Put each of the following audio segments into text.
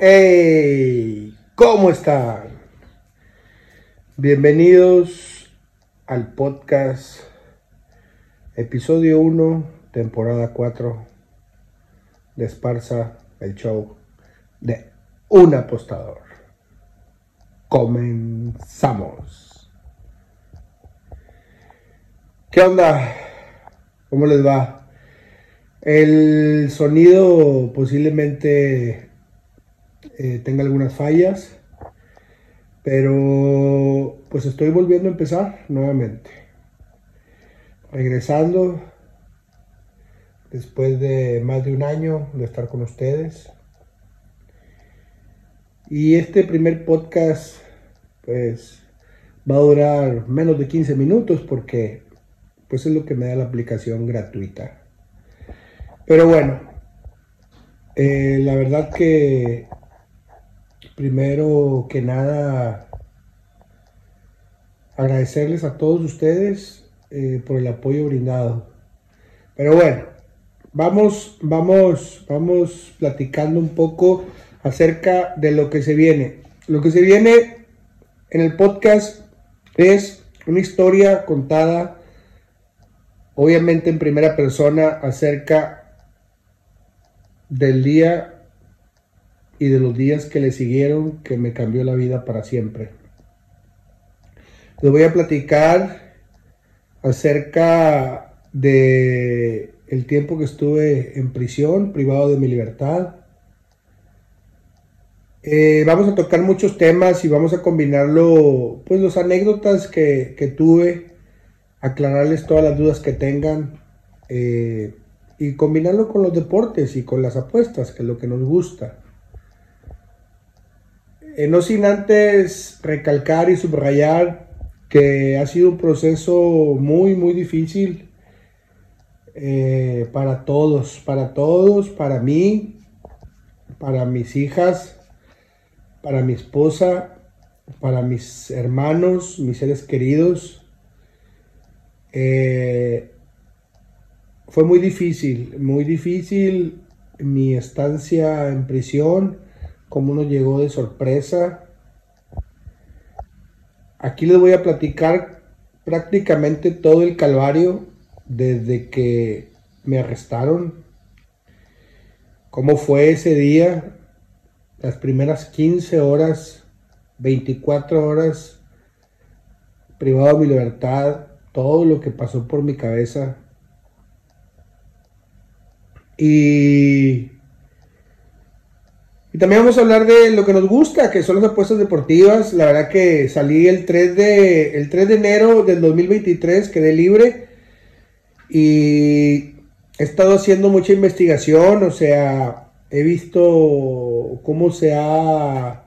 Hey, ¿cómo están? Bienvenidos al podcast episodio 1, temporada 4 de Esparza, el show de un apostador. Comenzamos. ¿Qué onda? ¿Cómo les va? El sonido posiblemente eh, tenga algunas fallas, pero pues estoy volviendo a empezar nuevamente. Regresando después de más de un año de estar con ustedes. Y este primer podcast pues va a durar menos de 15 minutos porque pues es lo que me da la aplicación gratuita. Pero bueno, eh, la verdad que primero que nada agradecerles a todos ustedes eh, por el apoyo brindado. Pero bueno, vamos, vamos, vamos platicando un poco acerca de lo que se viene. Lo que se viene en el podcast es una historia contada obviamente en primera persona acerca del día y de los días que le siguieron que me cambió la vida para siempre. Les voy a platicar acerca de el tiempo que estuve en prisión, privado de mi libertad. Eh, vamos a tocar muchos temas y vamos a combinarlo, pues, las anécdotas que, tuve aclararles todas las dudas que tengan eh, y combinarlo con los deportes y con las apuestas, que es lo que nos gusta. Eh, no sin antes recalcar y subrayar que ha sido un proceso muy, muy difícil eh, para todos, para todos, para mí, para mis hijas, para mi esposa, para mis hermanos, mis seres queridos. Eh, fue muy difícil, muy difícil mi estancia en prisión, como uno llegó de sorpresa. Aquí les voy a platicar prácticamente todo el calvario desde que me arrestaron. ¿Cómo fue ese día? Las primeras 15 horas, 24 horas privado de mi libertad, todo lo que pasó por mi cabeza. Y, y también vamos a hablar de lo que nos gusta, que son las apuestas deportivas. La verdad que salí el 3 de, el 3 de enero del 2023, quedé libre. Y he estado haciendo mucha investigación, o sea, he visto cómo se ha,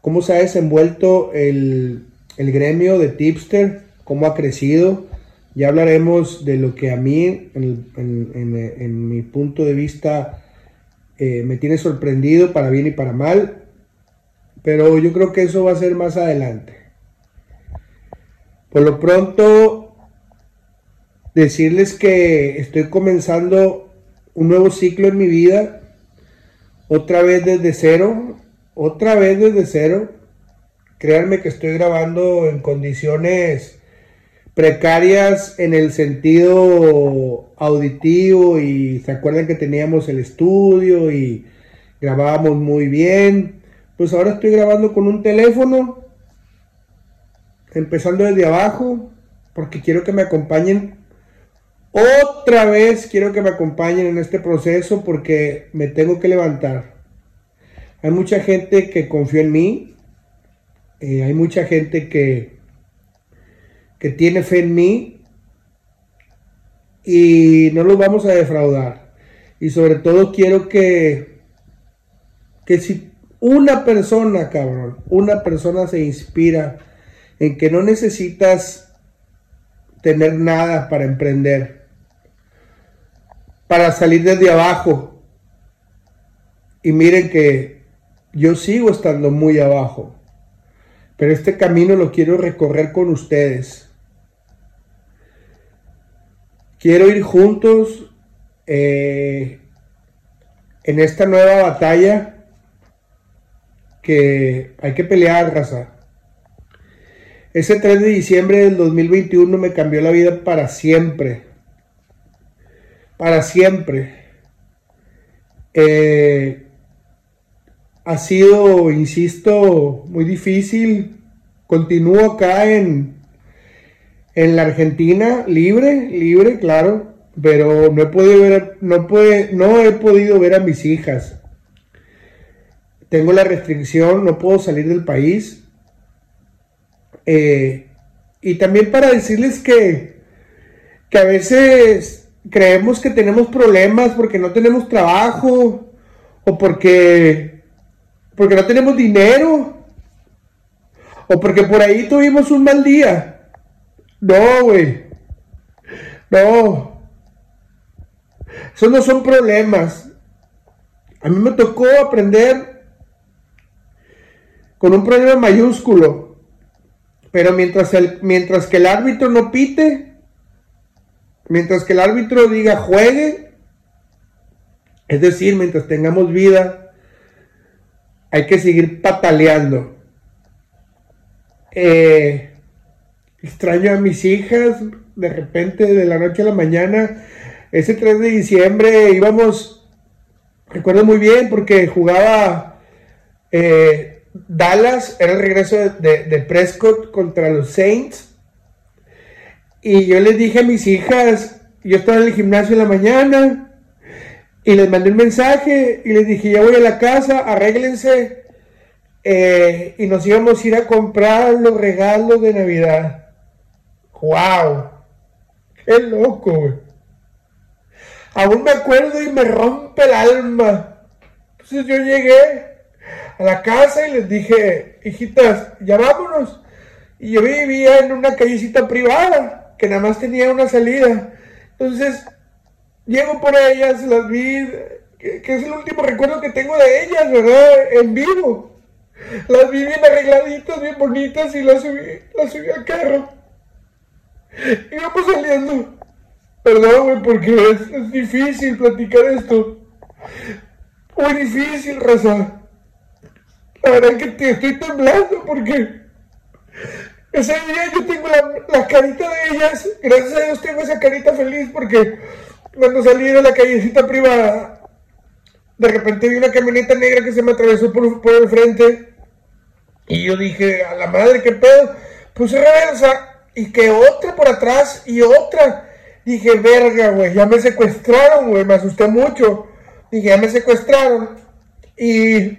cómo se ha desenvuelto el, el gremio de tipster, cómo ha crecido. Ya hablaremos de lo que a mí, en, mi punto de vista, eh, me tiene sorprendido para bien y para mal. Pero yo creo que eso va a ser más adelante. Por lo pronto, decirles que estoy comenzando un nuevo ciclo en mi vida. Otra vez desde cero. Otra vez desde cero. Créanme que estoy grabando en condiciones precarias en el sentido auditivo y se acuerdan que teníamos el estudio y grabábamos muy bien. Pues ahora estoy grabando con un teléfono, empezando desde abajo, porque quiero que me acompañen. Otra vez quiero que me acompañen en este proceso porque me tengo que levantar. Hay mucha gente que confía en mí. Eh, hay mucha gente que, que tiene fe en mí y no los vamos a defraudar. Y sobre todo quiero que, que si una persona, cabrón, una persona se inspira en que no necesitas tener nada para emprender, para salir desde abajo. Y miren que yo sigo estando muy abajo, pero este camino lo quiero recorrer con ustedes Quiero ir juntos eh, en esta nueva batalla que hay que pelear, raza. Ese 3 de diciembre del 2021 me cambió la vida para siempre. Para siempre. Eh, ha sido, insisto, muy difícil. Continúo acá en, en la Argentina, libre, libre, claro, pero no he podido ver, no, puede, no he podido ver a mis hijas. Tengo la restricción, no puedo salir del país. Eh, y también para decirles que, que a veces creemos que tenemos problemas porque no tenemos trabajo o porque porque no tenemos dinero. O porque por ahí tuvimos un mal día. No, güey. No. Esos no son problemas. A mí me tocó aprender con un problema mayúsculo. Pero mientras, el, mientras que el árbitro no pite, mientras que el árbitro diga juegue, es decir, mientras tengamos vida, hay que seguir pataleando. Eh, extraño a mis hijas, de repente, de la noche a la mañana. Ese 3 de diciembre íbamos, recuerdo muy bien, porque jugaba eh, Dallas, era el regreso de, de Prescott contra los Saints. Y yo les dije a mis hijas, yo estaba en el gimnasio en la mañana, y les mandé un mensaje y les dije, ya voy a la casa, arréglense. Eh, y nos íbamos a ir a comprar los regalos de Navidad. ¡Wow! ¡Qué loco, güey! Aún me acuerdo y me rompe el alma. Entonces yo llegué a la casa y les dije, hijitas, ya vámonos. Y yo vivía en una callecita privada que nada más tenía una salida. Entonces llego por ellas, las vi, que, es el último recuerdo que tengo de ellas, ¿verdad? En vivo. Las vi bien arregladitas, bien bonitas y las subí, las subí al carro. Íbamos saliendo. Perdón, güey, porque es, es, difícil platicar esto. Muy difícil, raza. La verdad que te estoy temblando porque ese día yo tengo la, la carita de ellas. Gracias a Dios tengo esa carita feliz porque cuando salí de la callecita privada, de repente vi una camioneta negra que se me atravesó por, por el frente. Y yo dije, a la madre, qué pedo. Puse reversa y que otra por atrás y otra. Dije, verga, güey, ya me secuestraron, güey, me asusté mucho. Dije, ya me secuestraron. Y,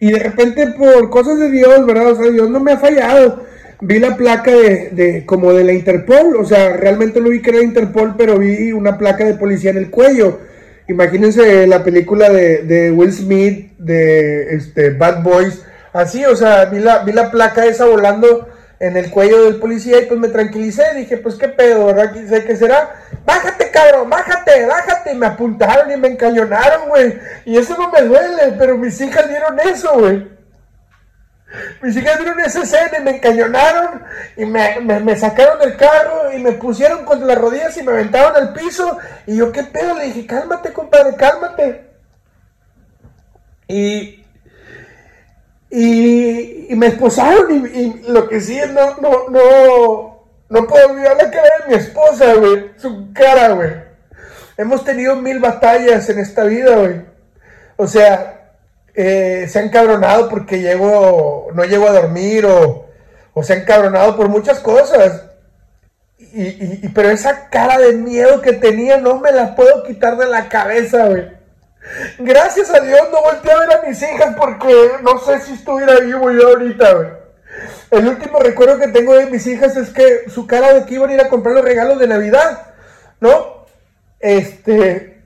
y de repente por cosas de Dios, ¿verdad? O sea, Dios no me ha fallado vi la placa de, de, como de la Interpol, o sea, realmente no vi que era Interpol, pero vi una placa de policía en el cuello. Imagínense la película de, de Will Smith, de este, Bad Boys, así, o sea, vi la, vi la placa esa volando en el cuello del policía y pues me tranquilicé, dije, pues qué pedo, ¿verdad? sé qué será? Bájate, cabrón, bájate, bájate. Y me apuntaron y me encañonaron, güey. Y eso no me duele, pero mis hijas vieron eso, güey. Mis hijas vieron esa escena y me encañonaron y me, sacaron del carro y me pusieron contra las rodillas y me aventaron al piso. Y yo, ¿qué pedo? Le dije, cálmate, compadre, cálmate. Y, y, me esposaron y, lo que sí no, no, no, no puedo olvidar la cara de mi esposa, güey. Su cara, güey. Hemos tenido mil batallas en esta vida, güey. O sea, eh, se han cabronado porque llego, no llego a dormir o, o se han cabronado por muchas cosas. Y, pero esa cara de miedo que tenía no me la puedo quitar de la cabeza, güey. Gracias a Dios no volteé a ver a mis hijas porque no sé si estuviera vivo yo ahorita. El último recuerdo que tengo de mis hijas es que su cara de que iban a ir a comprar los regalos de Navidad, ¿no? Este,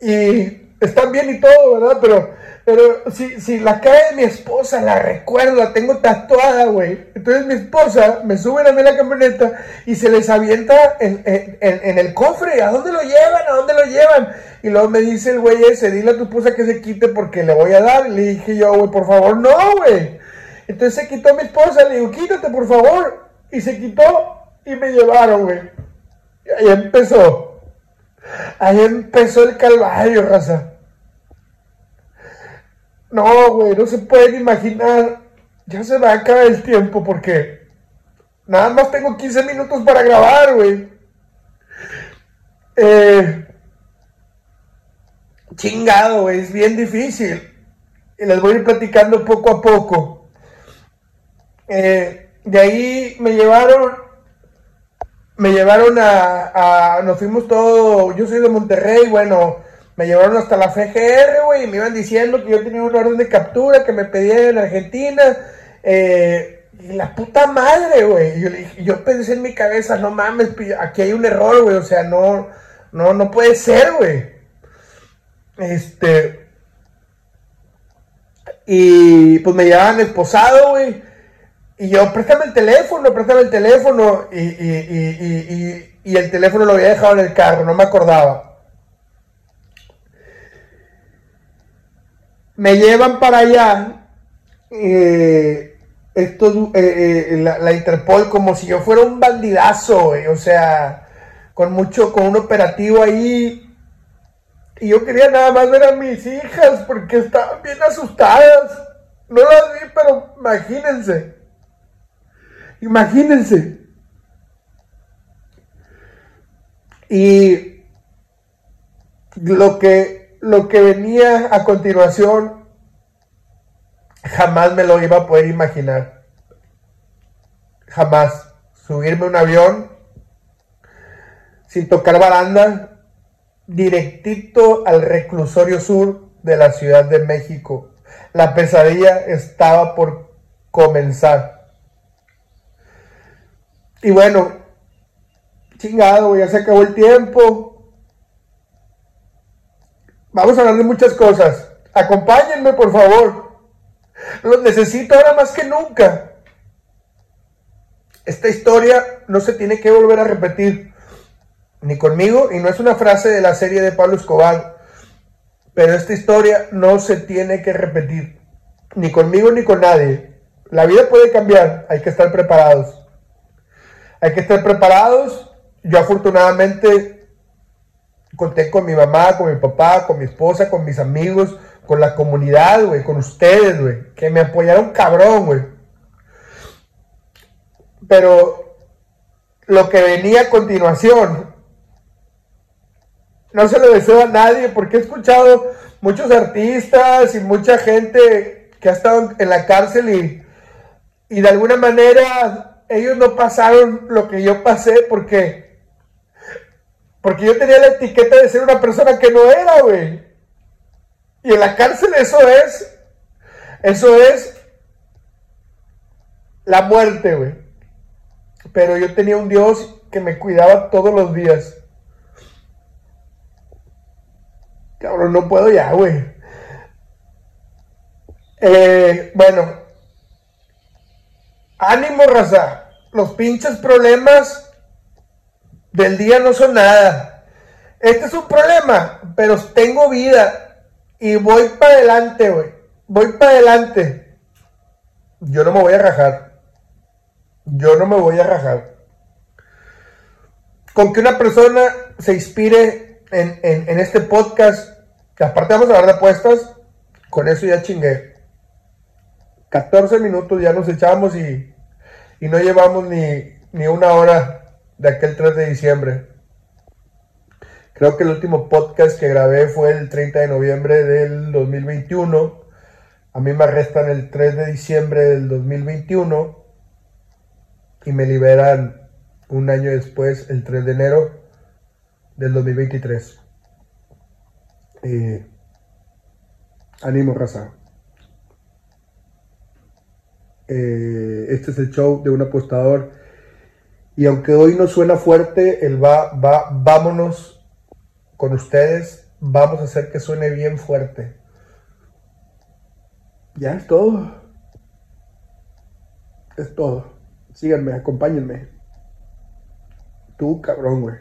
y están bien y todo, ¿verdad? Pero pero si, si la cara de mi esposa la recuerdo, la tengo tatuada, güey. Entonces mi esposa me sube a mí la camioneta y se les avienta en, el cofre. ¿A dónde lo llevan? ¿A dónde lo llevan? Y luego me dice el güey ese, dile a tu esposa que se quite porque le voy a dar. Le dije yo, güey, por favor, no, güey. Entonces se quitó mi esposa, le digo, quítate, por favor. Y se quitó y me llevaron, güey. Y ahí empezó. Ahí empezó el calvario, raza. No, güey, no se pueden imaginar. Ya se va a acabar el tiempo porque nada más tengo 15 minutos para grabar, güey. Eh, chingado, güey, es bien difícil. Y les voy a ir platicando poco a poco. Eh, de ahí me llevaron, me llevaron a, a, nos fuimos todos, yo soy de Monterrey, bueno, me llevaron hasta la FGR, güey, y me iban diciendo que yo tenía una orden de captura que me pedían en Argentina. Eh, y la puta madre, güey. Yo, yo pensé en mi cabeza, no mames, aquí hay un error, güey. O sea, no, no, no puede ser, güey. Este. Y pues me llevaban esposado, güey. Y yo, préstame el teléfono, préstame el teléfono. Y, y, y, el teléfono lo había dejado en el carro, no me acordaba. Me llevan para allá eh, esto, eh, eh, la, Interpol como si yo fuera un bandidazo, o sea, con mucho, con un operativo ahí. Y yo quería nada más ver a mis hijas porque estaban bien asustadas. No las vi, pero imagínense. Imagínense. Y lo que lo que venía a continuación jamás me lo iba a poder imaginar. Jamás. Subirme un avión sin tocar baranda, directito al reclusorio sur de la Ciudad de México. La pesadilla estaba por comenzar. Y bueno, chingado, ya se acabó el tiempo. Vamos a hablar de muchas cosas. Acompáñenme, por favor. Los necesito ahora más que nunca. Esta historia no se tiene que volver a repetir. Ni conmigo, y no es una frase de la serie de Pablo Escobar. Pero esta historia no se tiene que repetir. Ni conmigo ni con nadie. La vida puede cambiar. Hay que estar preparados. Hay que estar preparados. Yo afortunadamente Conté con mi mamá, con mi papá, con mi esposa, con mis amigos, con la comunidad, güey, con ustedes, güey, que me apoyaron cabrón, güey. Pero lo que venía a continuación, no se lo deseo a nadie, porque he escuchado muchos artistas y mucha gente que ha estado en la cárcel y, y de alguna manera ellos no pasaron lo que yo pasé porque porque yo tenía la etiqueta de ser una persona que no era, güey. Y en la cárcel eso es, eso es la muerte, güey. Pero yo tenía un Dios que me cuidaba todos los días. Cabrón, no puedo ya, güey. Eh, bueno. Ánimo, raza. Los pinches problemas del día no son nada. Este es un problema, pero tengo vida y voy para adelante, güey. Voy para adelante. Yo no me voy a rajar. Yo no me voy a rajar. Con que una persona se inspire en, en este podcast, que aparte vamos a hablar de apuestas, con eso ya chingué. 14 minutos ya nos echamos y, y no llevamos ni, ni una hora de aquel 3 de diciembre. Creo que el último podcast que grabé fue el 30 de noviembre del 2021. A mí me arrestan el 3 de diciembre del 2021 y me liberan un año después, el 3 de enero del 2023. Eh, ánimo, raza. Eh, este es el show de un apostador y aunque hoy no suena fuerte, el va, va, vámonos con ustedes, vamos a hacer que suene bien fuerte. Ya es todo. Es todo. Síganme, acompáñenme. Tú, cabrón, güey.